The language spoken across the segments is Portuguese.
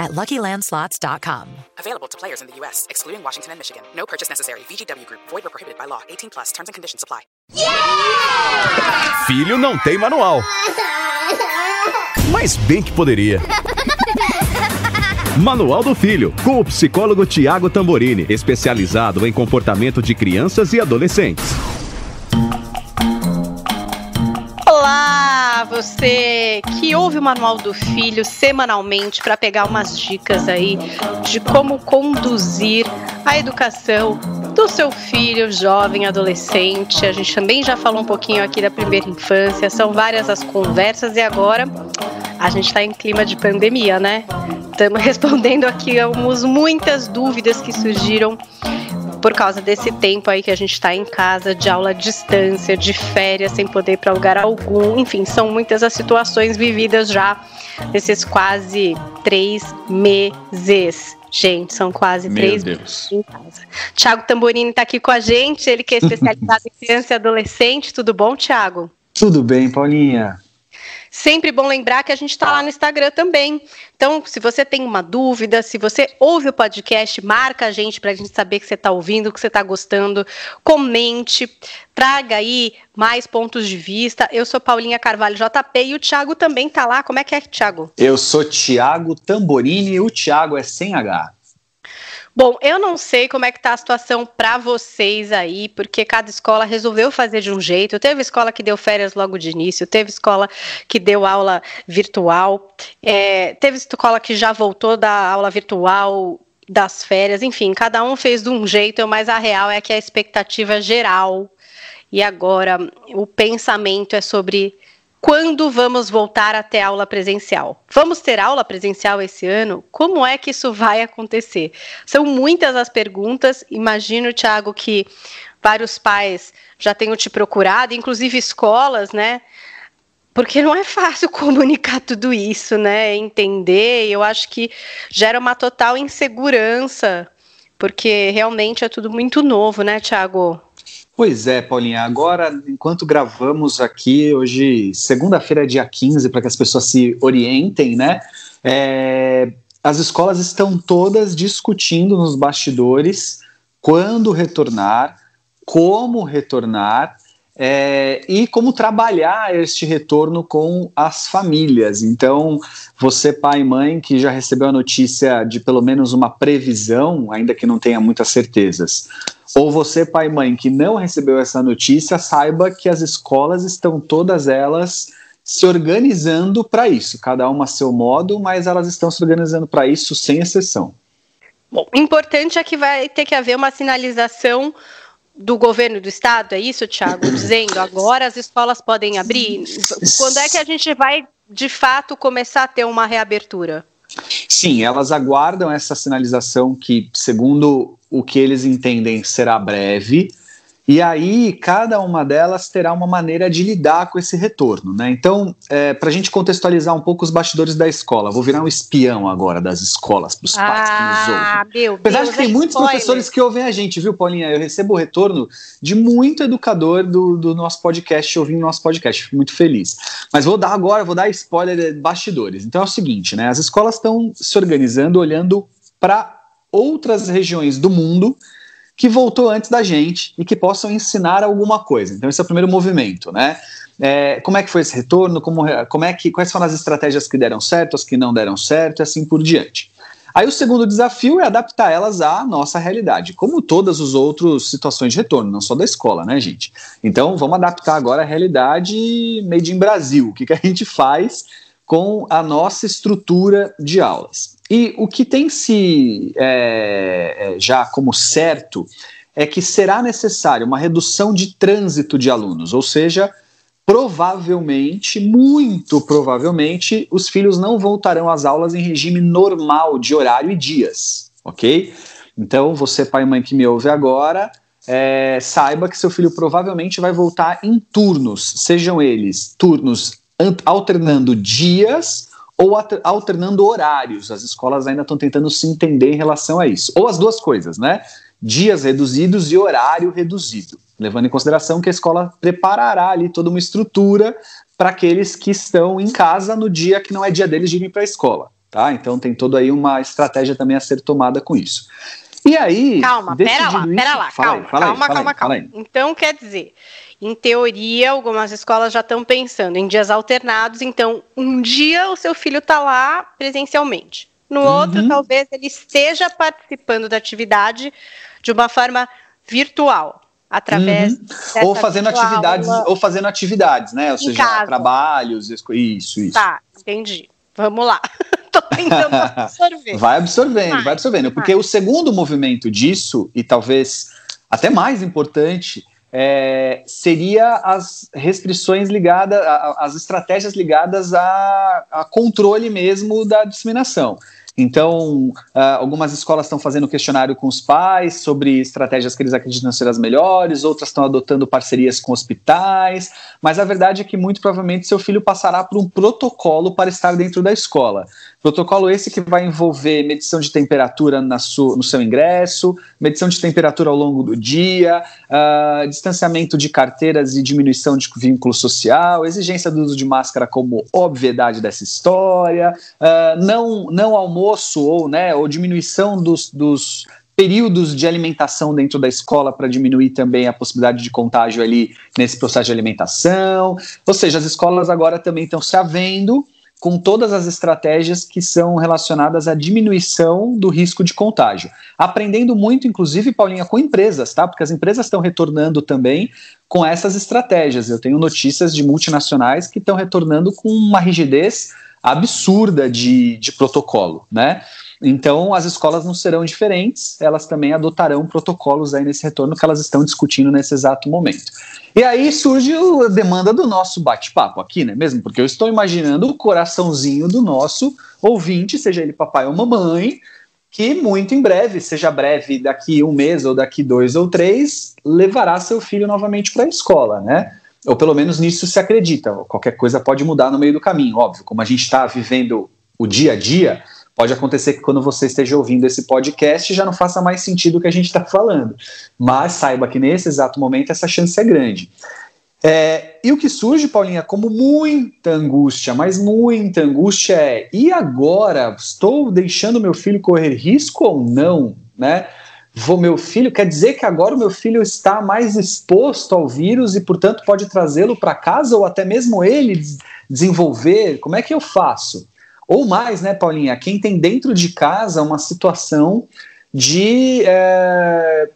at LuckyLandSlots.com. Available to players in the U.S., excluding Washington and Michigan. No purchase necessary. VGW Group. Void or prohibited by law. 18 plus. Terms and conditions apply. Filho não tem manual. Mas bem que poderia. Manual do Filho, com o psicólogo Tiago Tamborini, especializado em comportamento de crianças e adolescentes. Olá, você que ouve o Manual do Filho semanalmente para pegar umas dicas aí de como conduzir a educação do seu filho, jovem, adolescente. A gente também já falou um pouquinho aqui da primeira infância, são várias as conversas e agora a gente está em clima de pandemia, né? Estamos respondendo aqui algumas muitas dúvidas que surgiram por causa desse tempo aí que a gente está em casa, de aula à distância, de férias, sem poder ir para lugar algum. Enfim, são muitas as situações vividas já nesses quase três meses. Gente, são quase Meu três Deus. meses em casa. Tiago Tamborini está aqui com a gente, ele que é especializado em criança e adolescente. Tudo bom, Tiago? Tudo bem, Paulinha? Sempre bom lembrar que a gente está lá no Instagram também. Então, se você tem uma dúvida, se você ouve o podcast, marca a gente para a gente saber que você está ouvindo, que você está gostando. Comente, traga aí mais pontos de vista. Eu sou Paulinha Carvalho JP e o Thiago também tá lá. Como é que é, Thiago? Eu sou Tiago Tamborini e o Tiago é sem H. Bom, eu não sei como é que tá a situação para vocês aí, porque cada escola resolveu fazer de um jeito. Teve escola que deu férias logo de início, teve escola que deu aula virtual, é, teve escola que já voltou da aula virtual das férias, enfim, cada um fez de um jeito, mas a real é que a expectativa geral e agora o pensamento é sobre quando vamos voltar até aula presencial? Vamos ter aula presencial esse ano? Como é que isso vai acontecer? São muitas as perguntas. Imagino, Thiago, que vários pais já tenham te procurado, inclusive escolas, né? Porque não é fácil comunicar tudo isso, né? Entender. Eu acho que gera uma total insegurança, porque realmente é tudo muito novo, né, Thiago? Pois é, Paulinha. Agora, enquanto gravamos aqui, hoje, segunda-feira, dia 15, para que as pessoas se orientem, né? É, as escolas estão todas discutindo nos bastidores quando retornar, como retornar é, e como trabalhar este retorno com as famílias. Então, você, pai e mãe, que já recebeu a notícia de pelo menos uma previsão, ainda que não tenha muitas certezas, ou você, pai e mãe, que não recebeu essa notícia, saiba que as escolas estão todas elas se organizando para isso, cada uma a seu modo, mas elas estão se organizando para isso sem exceção. Bom, importante é que vai ter que haver uma sinalização do governo do estado, é isso, Thiago? Dizendo agora as escolas podem abrir? Quando é que a gente vai, de fato, começar a ter uma reabertura? Sim, elas aguardam essa sinalização que, segundo o que eles entendem, será breve. E aí, cada uma delas terá uma maneira de lidar com esse retorno, né? Então, é, para a gente contextualizar um pouco os bastidores da escola, vou virar um espião agora das escolas para os pais que nos ouvem. Ah, meu Apesar Deus, de que tem é muitos spoiler. professores que ouvem a gente, viu, Paulinha? Eu recebo o retorno de muito educador do, do nosso podcast, ouvindo nosso podcast. Fico muito feliz. Mas vou dar agora, vou dar spoiler de bastidores. Então é o seguinte, né? As escolas estão se organizando, olhando para outras regiões do mundo que voltou antes da gente e que possam ensinar alguma coisa. Então esse é o primeiro movimento, né? É, como é que foi esse retorno? Como, como é que, quais foram as estratégias que deram certo, as que não deram certo, e assim por diante. Aí o segundo desafio é adaptar elas à nossa realidade, como todas as outras situações de retorno, não só da escola, né, gente? Então vamos adaptar agora a realidade made in Brasil. O que, que a gente faz com a nossa estrutura de aulas? E o que tem se é, é, já como certo é que será necessário uma redução de trânsito de alunos, ou seja, provavelmente, muito provavelmente, os filhos não voltarão às aulas em regime normal de horário e dias, ok? Então, você, pai e mãe que me ouve agora, é, saiba que seu filho provavelmente vai voltar em turnos, sejam eles turnos alternando dias ou alternando horários. As escolas ainda estão tentando se entender em relação a isso. Ou as duas coisas, né? Dias reduzidos e horário reduzido, levando em consideração que a escola preparará ali toda uma estrutura para aqueles que estão em casa no dia que não é dia deles de ir para a escola. Tá? Então tem toda aí uma estratégia também a ser tomada com isso. E aí. Calma, pera lá, pera lá, calma, calma, calma, calma. Então quer dizer, em teoria, algumas escolas já estão pensando em dias alternados, então um dia o seu filho está lá presencialmente. No uhum. outro, talvez ele esteja participando da atividade de uma forma virtual, através uhum. ou fazendo atividades ou fazendo atividades, né? Ou seja, casa. trabalhos, isso, isso. Tá, entendi. Vamos lá. Tô tentando absorver. Vai absorvendo, vai, vai absorvendo. Porque o segundo movimento disso, e talvez até mais importante, é, seria as restrições ligadas, as estratégias ligadas a, a controle mesmo da disseminação. Então, uh, algumas escolas estão fazendo questionário com os pais sobre estratégias que eles acreditam ser as melhores, outras estão adotando parcerias com hospitais, mas a verdade é que muito provavelmente seu filho passará por um protocolo para estar dentro da escola. Protocolo esse que vai envolver medição de temperatura na su, no seu ingresso, medição de temperatura ao longo do dia, uh, distanciamento de carteiras e diminuição de vínculo social, exigência do uso de máscara como obviedade dessa história, uh, não, não almoço ou, né, ou diminuição dos, dos períodos de alimentação dentro da escola para diminuir também a possibilidade de contágio ali nesse processo de alimentação. Ou seja, as escolas agora também estão se havendo com todas as estratégias que são relacionadas à diminuição do risco de contágio. Aprendendo muito, inclusive, Paulinha, com empresas, tá? Porque as empresas estão retornando também com essas estratégias. Eu tenho notícias de multinacionais que estão retornando com uma rigidez absurda de, de protocolo, né? Então, as escolas não serão diferentes, elas também adotarão protocolos aí nesse retorno que elas estão discutindo nesse exato momento. E aí surge a demanda do nosso bate-papo aqui, né mesmo? Porque eu estou imaginando o coraçãozinho do nosso ouvinte, seja ele papai ou mamãe, que muito em breve, seja breve daqui um mês ou daqui dois ou três, levará seu filho novamente para a escola, né? Ou pelo menos nisso se acredita. Qualquer coisa pode mudar no meio do caminho, óbvio. Como a gente está vivendo o dia a dia, Pode acontecer que quando você esteja ouvindo esse podcast já não faça mais sentido o que a gente está falando. Mas saiba que nesse exato momento essa chance é grande. É, e o que surge, Paulinha, como muita angústia, mas muita angústia é: e agora? Estou deixando meu filho correr risco ou não? Né? Vou, meu filho, quer dizer que agora o meu filho está mais exposto ao vírus e, portanto, pode trazê-lo para casa ou até mesmo ele desenvolver? Como é que eu faço? Ou mais, né, Paulinha, quem tem dentro de casa uma situação de é,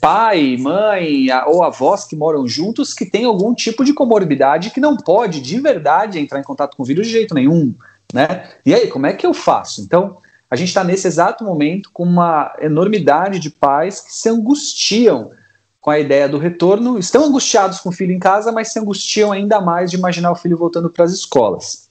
pai, mãe ou avós que moram juntos que tem algum tipo de comorbidade que não pode de verdade entrar em contato com o vírus de jeito nenhum, né? E aí, como é que eu faço? Então, a gente está nesse exato momento com uma enormidade de pais que se angustiam com a ideia do retorno, estão angustiados com o filho em casa, mas se angustiam ainda mais de imaginar o filho voltando para as escolas.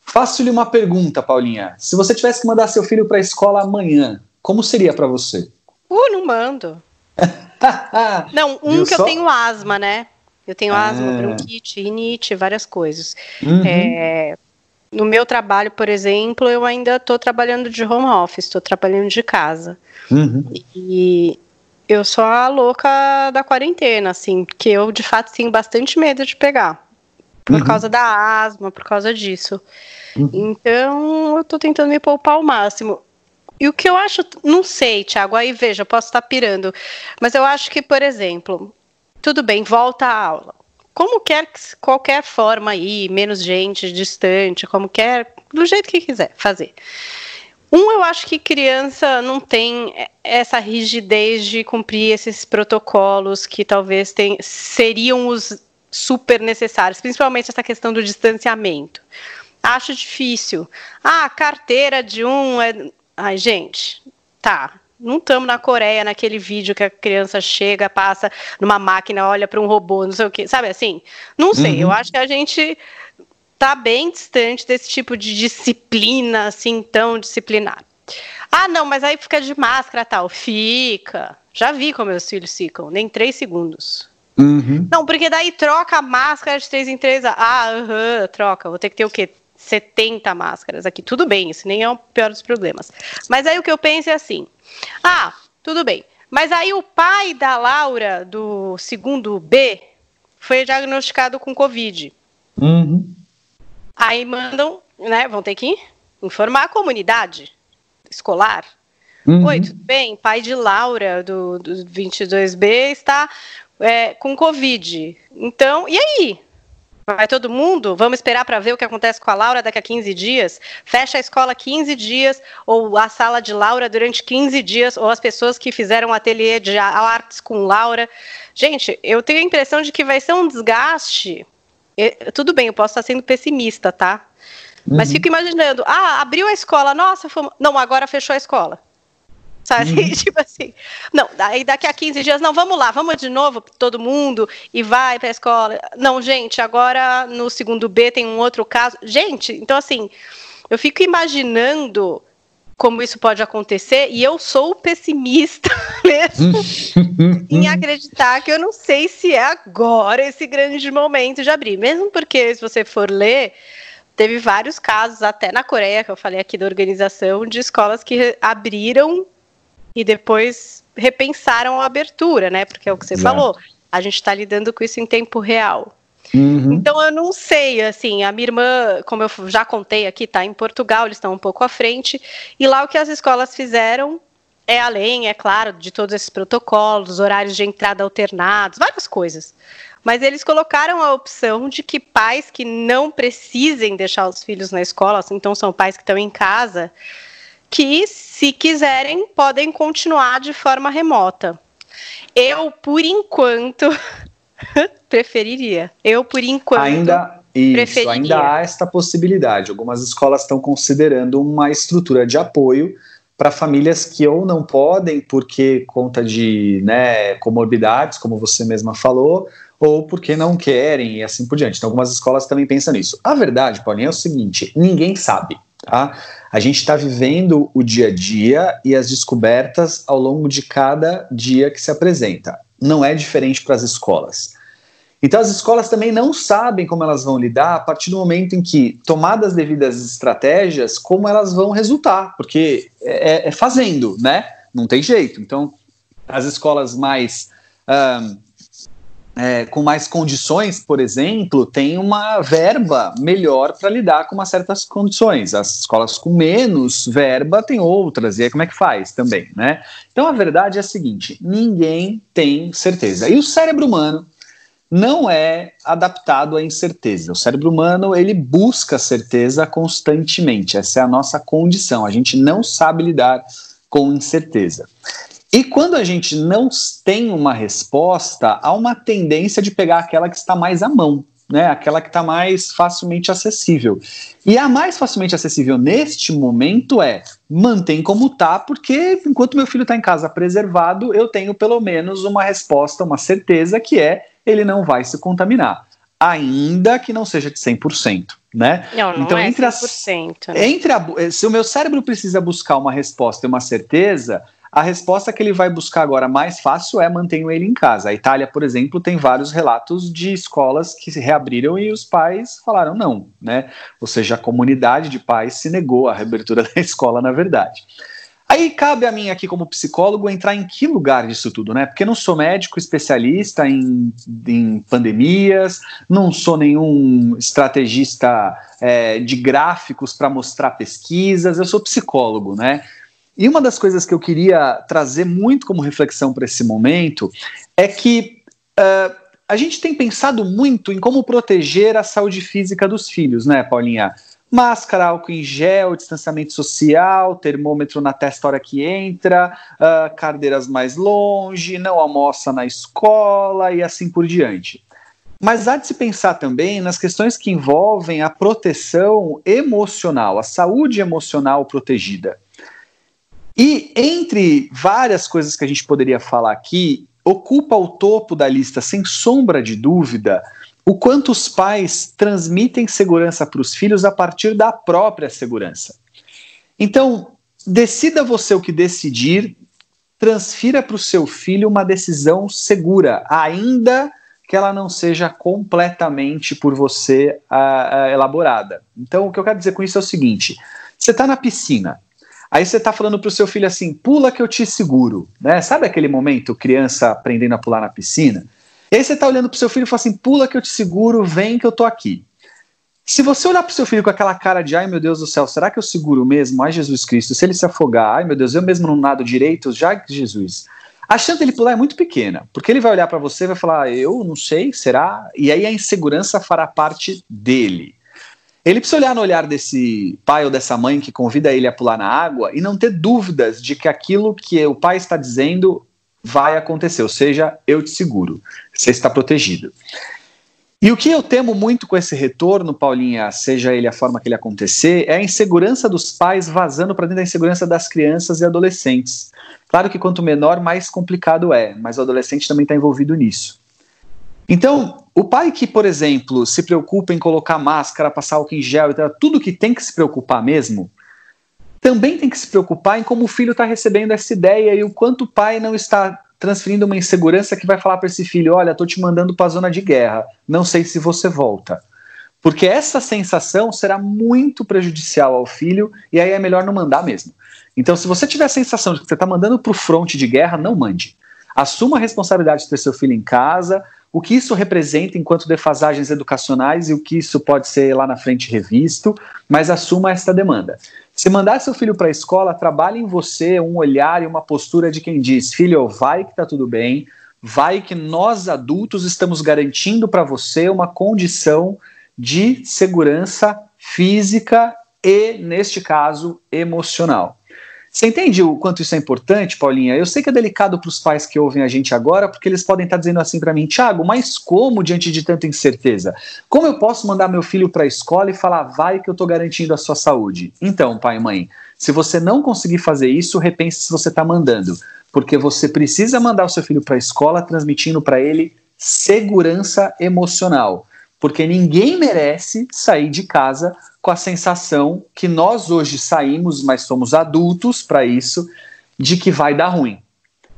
Faço-lhe uma pergunta, Paulinha. Se você tivesse que mandar seu filho para a escola amanhã, como seria para você? Uh, não mando. não, um Viu que só? eu tenho asma, né? Eu tenho ah. asma, bronquite, rinite, várias coisas. Uhum. É, no meu trabalho, por exemplo, eu ainda estou trabalhando de home office, estou trabalhando de casa. Uhum. E eu sou a louca da quarentena, assim, porque eu de fato tenho bastante medo de pegar. Por uhum. causa da asma, por causa disso. Uhum. Então, eu tô tentando me poupar ao máximo. E o que eu acho, não sei, Thiago, aí veja, posso estar pirando, mas eu acho que, por exemplo, tudo bem, volta à aula. Como quer, qualquer forma aí, menos gente, distante, como quer, do jeito que quiser fazer. Um, eu acho que criança não tem essa rigidez de cumprir esses protocolos que talvez tem, seriam os super necessários, principalmente essa questão do distanciamento. Acho difícil. Ah, carteira de um é. Ai, gente, tá. Não estamos na Coreia, naquele vídeo que a criança chega, passa numa máquina, olha para um robô, não sei o quê. Sabe assim? Não sei. Uhum. Eu acho que a gente tá bem distante desse tipo de disciplina, assim, tão disciplinar. Ah, não, mas aí fica de máscara tal. Fica, Já vi como meus filhos ficam, nem três segundos. Uhum. Não, porque daí troca a máscara de três em três. Ah, aham, troca. Vou ter que ter o quê? 70 máscaras aqui. Tudo bem, isso nem é o pior dos problemas. Mas aí o que eu penso é assim: ah, tudo bem. Mas aí o pai da Laura, do segundo B, foi diagnosticado com Covid. Uhum. Aí mandam, né? Vão ter que informar a comunidade escolar. Uhum. Oi, tudo bem? Pai de Laura, do, do 22B, está é, com Covid. Então, e aí? Vai todo mundo? Vamos esperar para ver o que acontece com a Laura daqui a 15 dias? Fecha a escola 15 dias, ou a sala de Laura durante 15 dias, ou as pessoas que fizeram o ateliê de artes com Laura. Gente, eu tenho a impressão de que vai ser um desgaste. Eu, tudo bem, eu posso estar sendo pessimista, tá? Uhum. Mas fico imaginando, ah, abriu a escola, nossa, fomos... não, agora fechou a escola. Sabe? Uhum. tipo assim. Não, daí daqui a 15 dias, não, vamos lá, vamos de novo, todo mundo, e vai para a escola. Não, gente, agora no segundo B tem um outro caso. Gente, então assim, eu fico imaginando como isso pode acontecer, e eu sou pessimista mesmo em acreditar que eu não sei se é agora esse grande momento de abrir. Mesmo porque, se você for ler, teve vários casos, até na Coreia, que eu falei aqui da organização, de escolas que abriram e depois repensaram a abertura, né? Porque é o que você falou, a gente está lidando com isso em tempo real. Uhum. Então eu não sei, assim, a minha irmã, como eu já contei aqui, está em Portugal, eles estão um pouco à frente, e lá o que as escolas fizeram é além, é claro, de todos esses protocolos, horários de entrada alternados, várias coisas. Mas eles colocaram a opção de que pais que não precisem deixar os filhos na escola, assim, então são pais que estão em casa, que, se quiserem, podem continuar de forma remota. Eu, por enquanto, preferiria. Eu, por enquanto. Ainda, isso, ainda há esta possibilidade. Algumas escolas estão considerando uma estrutura de apoio para famílias que ou não podem porque conta de né, comorbidades, como você mesma falou, ou porque não querem e assim por diante. Então, algumas escolas também pensam nisso. A verdade, Paulinho, é o seguinte: ninguém sabe. Tá? A gente está vivendo o dia a dia e as descobertas ao longo de cada dia que se apresenta. Não é diferente para as escolas. Então, as escolas também não sabem como elas vão lidar a partir do momento em que, tomadas as devidas estratégias, como elas vão resultar, porque é, é fazendo, né? Não tem jeito. Então, as escolas mais é, com mais condições, por exemplo, tem uma verba melhor para lidar com umas certas condições. As escolas com menos verba têm outras, e aí como é que faz também, né? Então a verdade é a seguinte: ninguém tem certeza. E o cérebro humano não é adaptado à incerteza. O cérebro humano ele busca certeza constantemente. Essa é a nossa condição. A gente não sabe lidar com incerteza. E quando a gente não tem uma resposta, há uma tendência de pegar aquela que está mais à mão, né? Aquela que está mais facilmente acessível. E a mais facilmente acessível neste momento é mantém como tá, porque enquanto meu filho está em casa preservado, eu tenho pelo menos uma resposta, uma certeza que é ele não vai se contaminar, ainda que não seja de 100%. Né? Não, não então, é entre 100%. As, né? entre a, se o meu cérebro precisa buscar uma resposta e uma certeza, a resposta que ele vai buscar agora mais fácil é mantenham ele em casa. A Itália, por exemplo, tem vários relatos de escolas que se reabriram e os pais falaram não, né? Ou seja, a comunidade de pais se negou à reabertura da escola, na verdade. Aí cabe a mim aqui como psicólogo entrar em que lugar disso tudo, né? Porque não sou médico especialista em, em pandemias, não sou nenhum estrategista é, de gráficos para mostrar pesquisas, eu sou psicólogo, né? E uma das coisas que eu queria trazer muito como reflexão para esse momento é que uh, a gente tem pensado muito em como proteger a saúde física dos filhos, né, Paulinha? Máscara, álcool em gel, distanciamento social, termômetro na testa hora que entra, uh, cadeiras mais longe, não almoça na escola e assim por diante. Mas há de se pensar também nas questões que envolvem a proteção emocional, a saúde emocional protegida. E entre várias coisas que a gente poderia falar aqui, ocupa o topo da lista, sem sombra de dúvida, o quanto os pais transmitem segurança para os filhos a partir da própria segurança. Então, decida você o que decidir, transfira para o seu filho uma decisão segura, ainda que ela não seja completamente por você uh, uh, elaborada. Então, o que eu quero dizer com isso é o seguinte: você está na piscina, aí você está falando para o seu filho assim, pula que eu te seguro, né? Sabe aquele momento, criança aprendendo a pular na piscina? E aí você está olhando para o seu filho e fala assim, pula que eu te seguro, vem que eu tô aqui. Se você olhar para o seu filho com aquela cara de ai meu Deus do céu, será que eu seguro mesmo? Ai Jesus Cristo, se ele se afogar, ai meu Deus, eu mesmo não nado direito, já Jesus. A chance dele pular é muito pequena, porque ele vai olhar para você e vai falar, eu não sei, será? E aí a insegurança fará parte dele. Ele precisa olhar no olhar desse pai ou dessa mãe que convida ele a pular na água e não ter dúvidas de que aquilo que o pai está dizendo vai acontecer, ou seja, eu te seguro, você está protegido. E o que eu temo muito com esse retorno, Paulinha, seja ele a forma que ele acontecer, é a insegurança dos pais vazando para dentro da insegurança das crianças e adolescentes. Claro que quanto menor, mais complicado é, mas o adolescente também está envolvido nisso. Então, o pai que, por exemplo, se preocupa em colocar máscara, passar álcool em gel tudo que tem que se preocupar mesmo, também tem que se preocupar em como o filho está recebendo essa ideia e o quanto o pai não está transferindo uma insegurança que vai falar para esse filho: olha, estou te mandando para a zona de guerra, não sei se você volta. Porque essa sensação será muito prejudicial ao filho e aí é melhor não mandar mesmo. Então, se você tiver a sensação de que você está mandando para o fronte de guerra, não mande. Assuma a responsabilidade de ter seu filho em casa, o que isso representa enquanto defasagens educacionais e o que isso pode ser lá na frente revisto, mas assuma esta demanda. Se mandar seu filho para a escola, trabalhe em você um olhar e uma postura de quem diz: filho, vai que está tudo bem, vai que nós adultos estamos garantindo para você uma condição de segurança física e, neste caso, emocional. Você entende o quanto isso é importante, Paulinha? Eu sei que é delicado para os pais que ouvem a gente agora, porque eles podem estar dizendo assim para mim, Tiago, mas como diante de tanta incerteza? Como eu posso mandar meu filho para a escola e falar, vai que eu estou garantindo a sua saúde? Então, pai e mãe, se você não conseguir fazer isso, repense se você está mandando, porque você precisa mandar o seu filho para a escola transmitindo para ele segurança emocional, porque ninguém merece sair de casa com a sensação que nós hoje saímos, mas somos adultos para isso, de que vai dar ruim.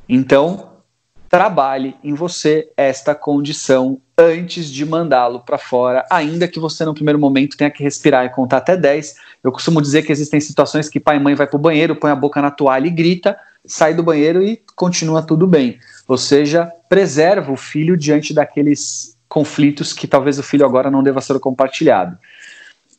Então, trabalhe em você esta condição antes de mandá-lo para fora, ainda que você no primeiro momento tenha que respirar e contar até 10. Eu costumo dizer que existem situações que pai e mãe vai para o banheiro, põe a boca na toalha e grita, sai do banheiro e continua tudo bem. Ou seja, preserva o filho diante daqueles conflitos que talvez o filho agora não deva ser compartilhado.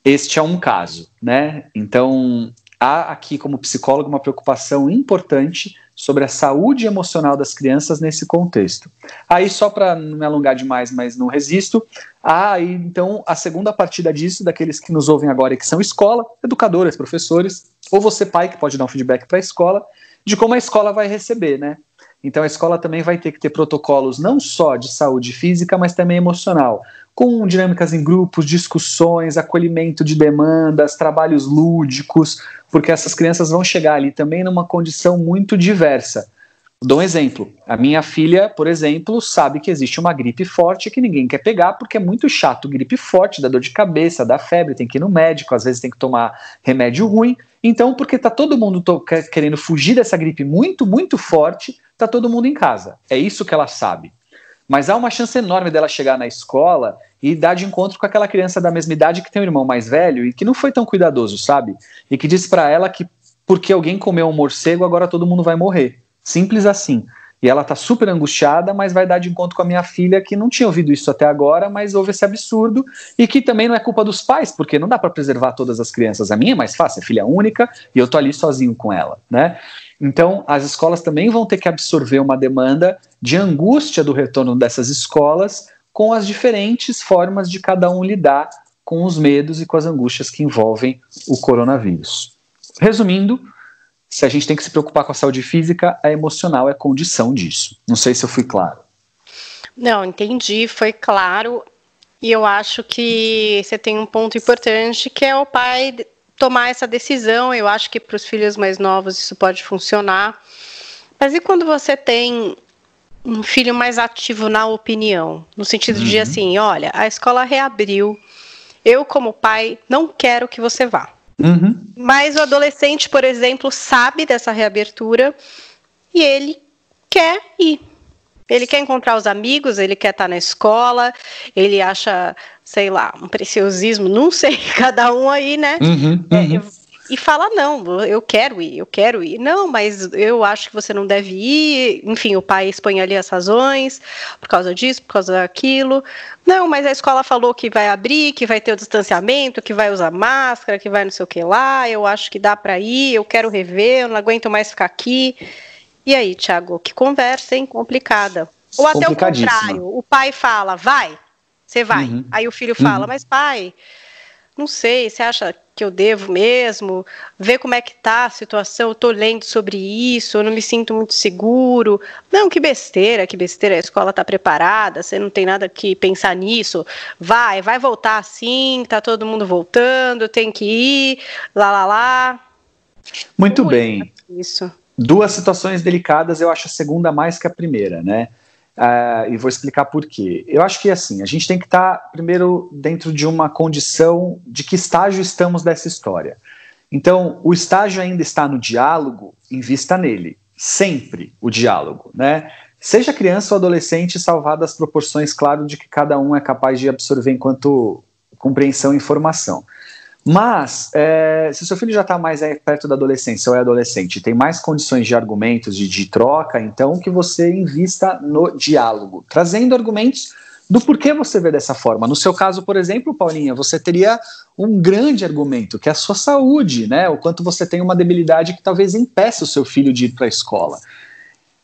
Este é um caso, né? Então, há aqui, como psicólogo, uma preocupação importante sobre a saúde emocional das crianças nesse contexto. Aí, só para não me alongar demais, mas não resisto, há aí, então, a segunda partida disso, daqueles que nos ouvem agora e que são escola, educadores, professores, ou você, pai, que pode dar um feedback para a escola, de como a escola vai receber, né? Então a escola também vai ter que ter protocolos não só de saúde física, mas também emocional com dinâmicas em grupos, discussões, acolhimento de demandas, trabalhos lúdicos, porque essas crianças vão chegar ali também numa condição muito diversa. Dou um exemplo. A minha filha, por exemplo, sabe que existe uma gripe forte que ninguém quer pegar porque é muito chato. Gripe forte, dá dor de cabeça, dá febre, tem que ir no médico, às vezes tem que tomar remédio ruim. Então, porque tá todo mundo querendo fugir dessa gripe muito, muito forte, tá todo mundo em casa. É isso que ela sabe. Mas há uma chance enorme dela chegar na escola e dar de encontro com aquela criança da mesma idade que tem um irmão mais velho e que não foi tão cuidadoso, sabe? E que disse para ela que porque alguém comeu um morcego, agora todo mundo vai morrer. Simples assim. E ela tá super angustiada, mas vai dar de encontro com a minha filha que não tinha ouvido isso até agora, mas houve esse absurdo e que também não é culpa dos pais, porque não dá para preservar todas as crianças. A minha é mais fácil, é filha única e eu tô ali sozinho com ela, né? Então, as escolas também vão ter que absorver uma demanda de angústia do retorno dessas escolas com as diferentes formas de cada um lidar com os medos e com as angústias que envolvem o coronavírus. Resumindo, se a gente tem que se preocupar com a saúde física, a emocional é condição disso. Não sei se eu fui claro. Não, entendi, foi claro. E eu acho que você tem um ponto importante que é o pai tomar essa decisão. Eu acho que para os filhos mais novos isso pode funcionar. Mas e quando você tem um filho mais ativo na opinião? No sentido uhum. de assim, olha, a escola reabriu. Eu, como pai, não quero que você vá. Uhum. Mas o adolescente, por exemplo, sabe dessa reabertura e ele quer ir. Ele quer encontrar os amigos, ele quer estar na escola, ele acha, sei lá, um preciosismo, não sei, cada um aí, né? Uhum, É, uhum. eu- e fala: não, eu quero ir, eu quero ir. Não, mas eu acho que você não deve ir. Enfim, o pai expõe ali as razões, por causa disso, por causa daquilo. Não, mas a escola falou que vai abrir, que vai ter o distanciamento, que vai usar máscara, que vai não sei o que lá. Eu acho que dá para ir, eu quero rever, eu não aguento mais ficar aqui. E aí, Thiago, que conversa, hein? Complicada. Ou até o contrário, o pai fala, vai, você vai. Uhum. Aí o filho fala, Uhum. mas pai, não sei, você acha que eu devo mesmo? Ver como é que tá a situação, eu tô lendo sobre isso, eu não me sinto muito seguro. Não, que besteira, que besteira, a escola tá preparada, você não tem nada que pensar nisso. Vai, vai voltar assim, tá todo mundo voltando, tem que ir, lá, lá, lá. Muito Ui, bem. Isso. Duas situações delicadas, eu acho a segunda mais que a primeira, né? Ah, e vou explicar por quê. Eu acho que assim, a gente tem que estar primeiro dentro de uma condição de que estágio estamos dessa história. Então, o estágio ainda está no diálogo, invista nele. Sempre o diálogo, né? Seja criança ou adolescente, salvado as proporções, claro, de que cada um é capaz de absorver enquanto compreensão e informação. Mas, é, se seu filho já está mais perto da adolescência ou é adolescente, tem mais condições de argumentos, de, de troca, então que você invista no diálogo, trazendo argumentos do porquê você vê dessa forma. No seu caso, por exemplo, Paulinha, você teria um grande argumento, que é a sua saúde, né? O quanto você tem uma debilidade que talvez impeça o seu filho de ir para a escola.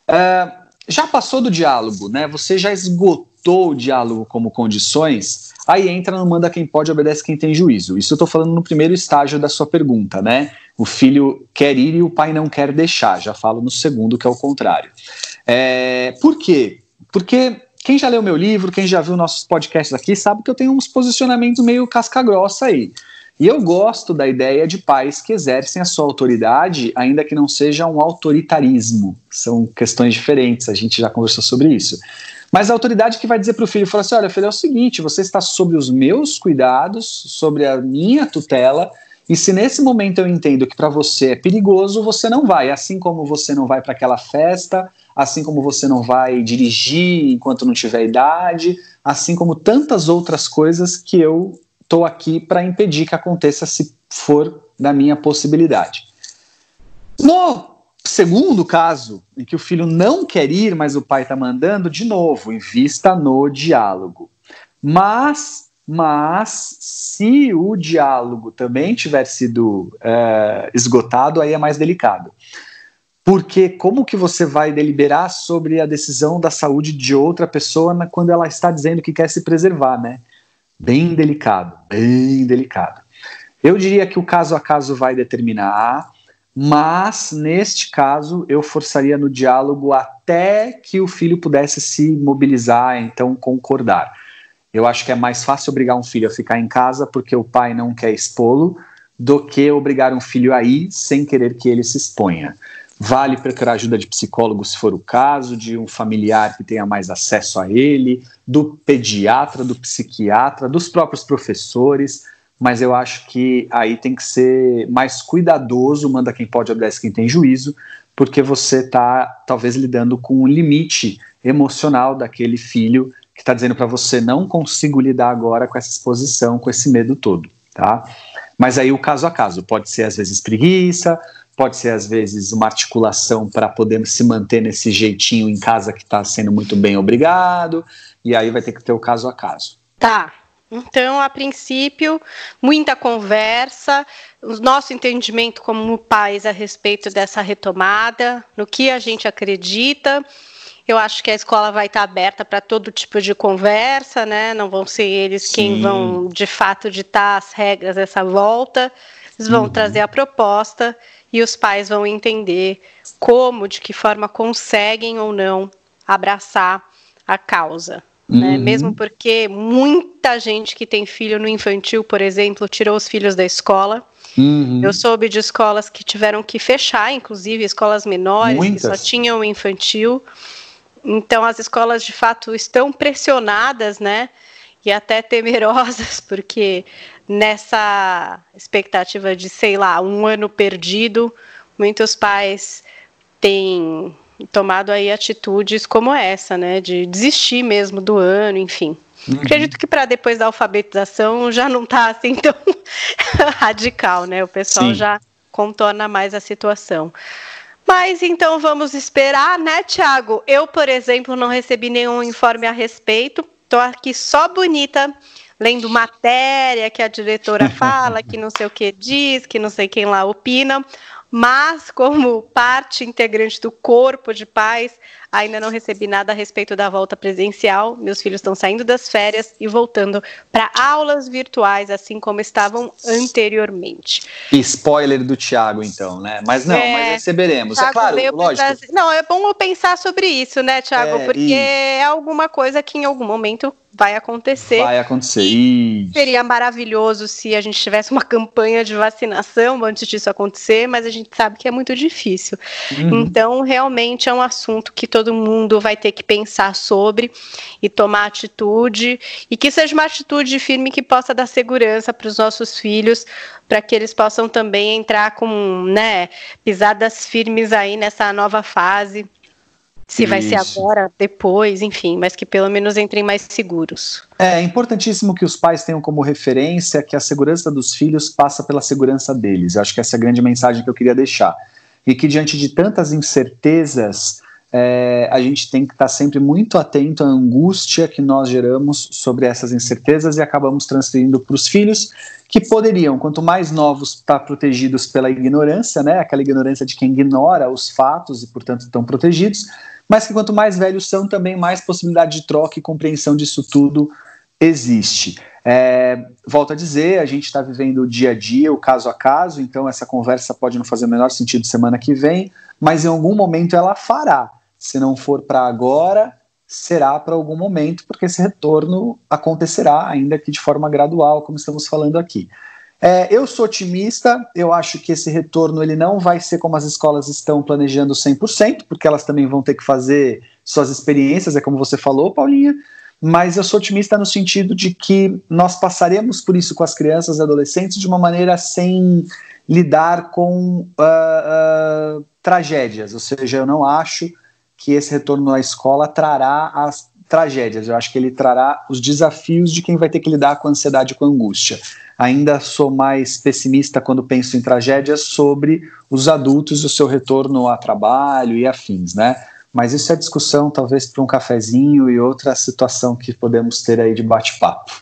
É, já passou do diálogo, né? Você já esgotou o diálogo como condições, aí entra no manda quem pode, obedece quem tem juízo. Isso eu estou falando no primeiro estágio da sua pergunta, né? O filho quer ir e o pai não quer deixar. Já falo no segundo, que é o contrário. É, por quê? Porque quem já leu meu livro, quem já viu nossos podcasts aqui, sabe que eu tenho uns posicionamentos meio casca-grossa aí. E eu gosto da ideia de pais que exercem a sua autoridade, ainda que não seja um autoritarismo. São questões diferentes, a gente já conversou sobre isso. Mas a autoridade que vai dizer para o filho, fala assim, olha, filho, é o seguinte, você está sob os meus cuidados, sobre a minha tutela, e se nesse momento eu entendo que para você é perigoso, você não vai. Assim como você não vai para aquela festa, assim como você não vai dirigir enquanto não tiver idade, assim como tantas outras coisas que eu estou aqui para impedir que aconteça se for da minha possibilidade. No segundo caso, em que o filho não quer ir, mas o pai está mandando, de novo, invista no diálogo. Mas, mas, se o diálogo também tiver sido é, esgotado, aí é mais delicado. Porque como que você vai deliberar sobre a decisão da saúde de outra pessoa na, quando ela está dizendo que quer se preservar, né? Bem delicado, bem delicado. Eu diria que o caso a caso vai determinar, mas neste caso eu forçaria no diálogo até que o filho pudesse se mobilizar, então concordar. Eu acho que é mais fácil obrigar um filho a ficar em casa porque o pai não quer expô-lo do que obrigar um filho a ir sem querer que ele se exponha. Vale procurar ajuda de psicólogo se for o caso, de um familiar que tenha mais acesso a ele, do pediatra, do psiquiatra, dos próprios professores, mas eu acho que aí tem que ser mais cuidadoso, manda quem pode, obedece quem tem juízo, porque você está talvez lidando com um limite emocional daquele filho que está dizendo para você não consigo lidar agora com essa exposição, com esse medo todo, tá? Mas aí o caso a caso, pode ser às vezes preguiça, pode ser às vezes uma articulação para poder se manter nesse jeitinho em casa que está sendo muito bem obrigado, e aí vai ter que ter o caso a caso. Tá. Então, a princípio, muita conversa, o nosso entendimento como pais a respeito dessa retomada, no que a gente acredita. Eu acho que a escola vai estar aberta para todo tipo de conversa, né? Não vão ser eles Sim. quem vão, de fato, ditar as regras dessa volta. Eles vão uhum. trazer a proposta e os pais vão entender como, de que forma conseguem ou não abraçar a causa. Uhum. Né? Mesmo porque muita gente que tem filho no infantil, por exemplo, tirou os filhos da escola. Uhum. Eu soube de escolas que tiveram que fechar, inclusive escolas menores Muitas. que só tinham infantil. Então as escolas de fato estão pressionadas, né? E até temerosas, porque nessa expectativa de, sei lá, um ano perdido, muitos pais têm tomado aí atitudes como essa, né, de desistir mesmo do ano, enfim. Uhum. Acredito que para depois da alfabetização já não está assim tão radical, né? O pessoal Sim. já contorna mais a situação. Mas então vamos esperar, né, Tiago? Eu, por exemplo, não recebi nenhum informe a respeito. Estou aqui só bonita, lendo matéria que a diretora fala, que não sei o que diz, que não sei quem lá opina mas como parte integrante do corpo de pais, ainda não recebi nada a respeito da volta presencial. Meus filhos estão saindo das férias e voltando para aulas virtuais, assim como estavam anteriormente. Spoiler do Tiago, então, né? Mas não, é, mas receberemos. é claro, lógico. Não, é bom eu pensar sobre isso, né, Tiago? É, porque e... é alguma coisa que em algum momento vai acontecer. Vai acontecer. Isso. Seria maravilhoso se a gente tivesse uma campanha de vacinação antes disso acontecer, mas a gente sabe que é muito difícil. Uhum. Então, realmente é um assunto que todo mundo vai ter que pensar sobre e tomar atitude, e que seja uma atitude firme que possa dar segurança para os nossos filhos, para que eles possam também entrar com né, pisadas firmes aí nessa nova fase se Isso. vai ser agora, depois, enfim, mas que pelo menos entrem mais seguros. É, é importantíssimo que os pais tenham como referência que a segurança dos filhos passa pela segurança deles. Eu acho que essa é a grande mensagem que eu queria deixar. E que diante de tantas incertezas, é, a gente tem que estar sempre muito atento à angústia que nós geramos sobre essas incertezas e acabamos transferindo para os filhos que poderiam, quanto mais novos, estar protegidos pela ignorância, né, aquela ignorância de quem ignora os fatos e, portanto, estão protegidos, mas que quanto mais velhos são, também mais possibilidade de troca e compreensão disso tudo existe. É, volto a dizer, a gente está vivendo o dia a dia, o caso a caso, então essa conversa pode não fazer o menor sentido semana que vem, mas em algum momento ela fará. Se não for para agora, será para algum momento, porque esse retorno acontecerá, ainda que de forma gradual, como estamos falando aqui. É, eu sou otimista, eu acho que esse retorno ele não vai ser como as escolas estão planejando 100%, porque elas também vão ter que fazer suas experiências, é como você falou, Paulinha, mas eu sou otimista no sentido de que nós passaremos por isso com as crianças e adolescentes de uma maneira sem lidar com uh, uh, tragédias, ou seja, eu não acho que esse retorno à escola trará as tragédias, eu acho que ele trará os desafios de quem vai ter que lidar com a ansiedade e com a angústia. Ainda sou mais pessimista quando penso em tragédias sobre os adultos e o seu retorno a trabalho e afins, né? Mas isso é discussão, talvez, para um cafezinho e outra situação que podemos ter aí de bate-papo.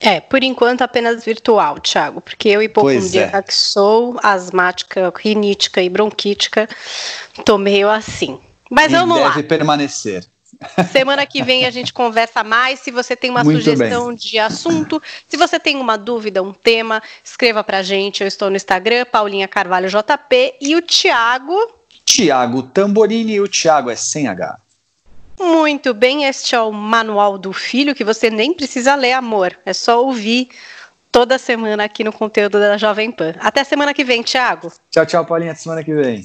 É, por enquanto apenas virtual, Thiago, porque eu hipocondríaca é. que sou, asmática, rinítica e bronquítica, tô meio assim. Mas vamos deve lá. Deve permanecer. Semana que vem a gente conversa mais. Se você tem uma Muito sugestão bem. de assunto, se você tem uma dúvida, um tema, escreva pra gente. Eu estou no Instagram, Paulinha Carvalho JP e o Thiago. Thiago Tamborini e o Thiago é sem H. Muito bem, este é o manual do filho que você nem precisa ler, amor. É só ouvir toda semana aqui no conteúdo da Jovem Pan. Até semana que vem, Thiago. Tchau, tchau, Paulinha. Até semana que vem.